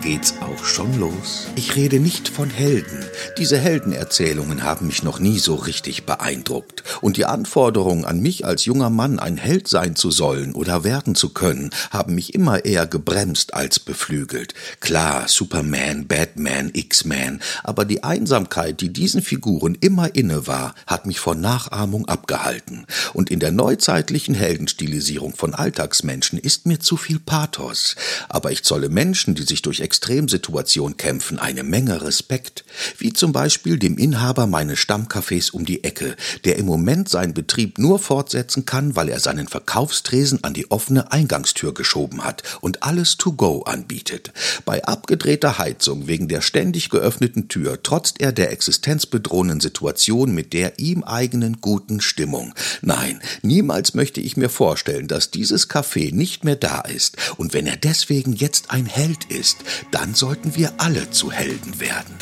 geht's auch schon los. Ich rede nicht von Helden. Diese Heldenerzählungen haben mich noch nie so richtig beeindruckt. Und die Anforderungen an mich als junger Mann, ein Held sein zu sollen oder werden zu können, haben mich immer eher gebremst als beflügelt. Klar, Superman, Batman, X-Man, aber die Einsamkeit, die diesen Figuren immer inne war, hat mich vor Nachahmung abgehalten. Und in der neuzeitlichen Heldenstilisierung von Alltagsmenschen ist mir zu viel Pathos. Aber ich zolle Menschen, die sich durch Extremsituation kämpfen, eine Menge Respekt, wie zum Beispiel dem Inhaber meines Stammcafés um die Ecke, der im Moment seinen Betrieb nur fortsetzen kann, weil er seinen Verkaufstresen an die offene Eingangstür geschoben hat und alles to go anbietet. Bei abgedrehter Heizung wegen der ständig geöffneten Tür trotzt er der existenzbedrohenden Situation mit der ihm eigenen guten Stimmung. Nein, niemals möchte ich mir vorstellen, dass dieses Café nicht mehr da ist, und wenn er deswegen jetzt ein Held ist, dann sollten wir alle zu Helden werden.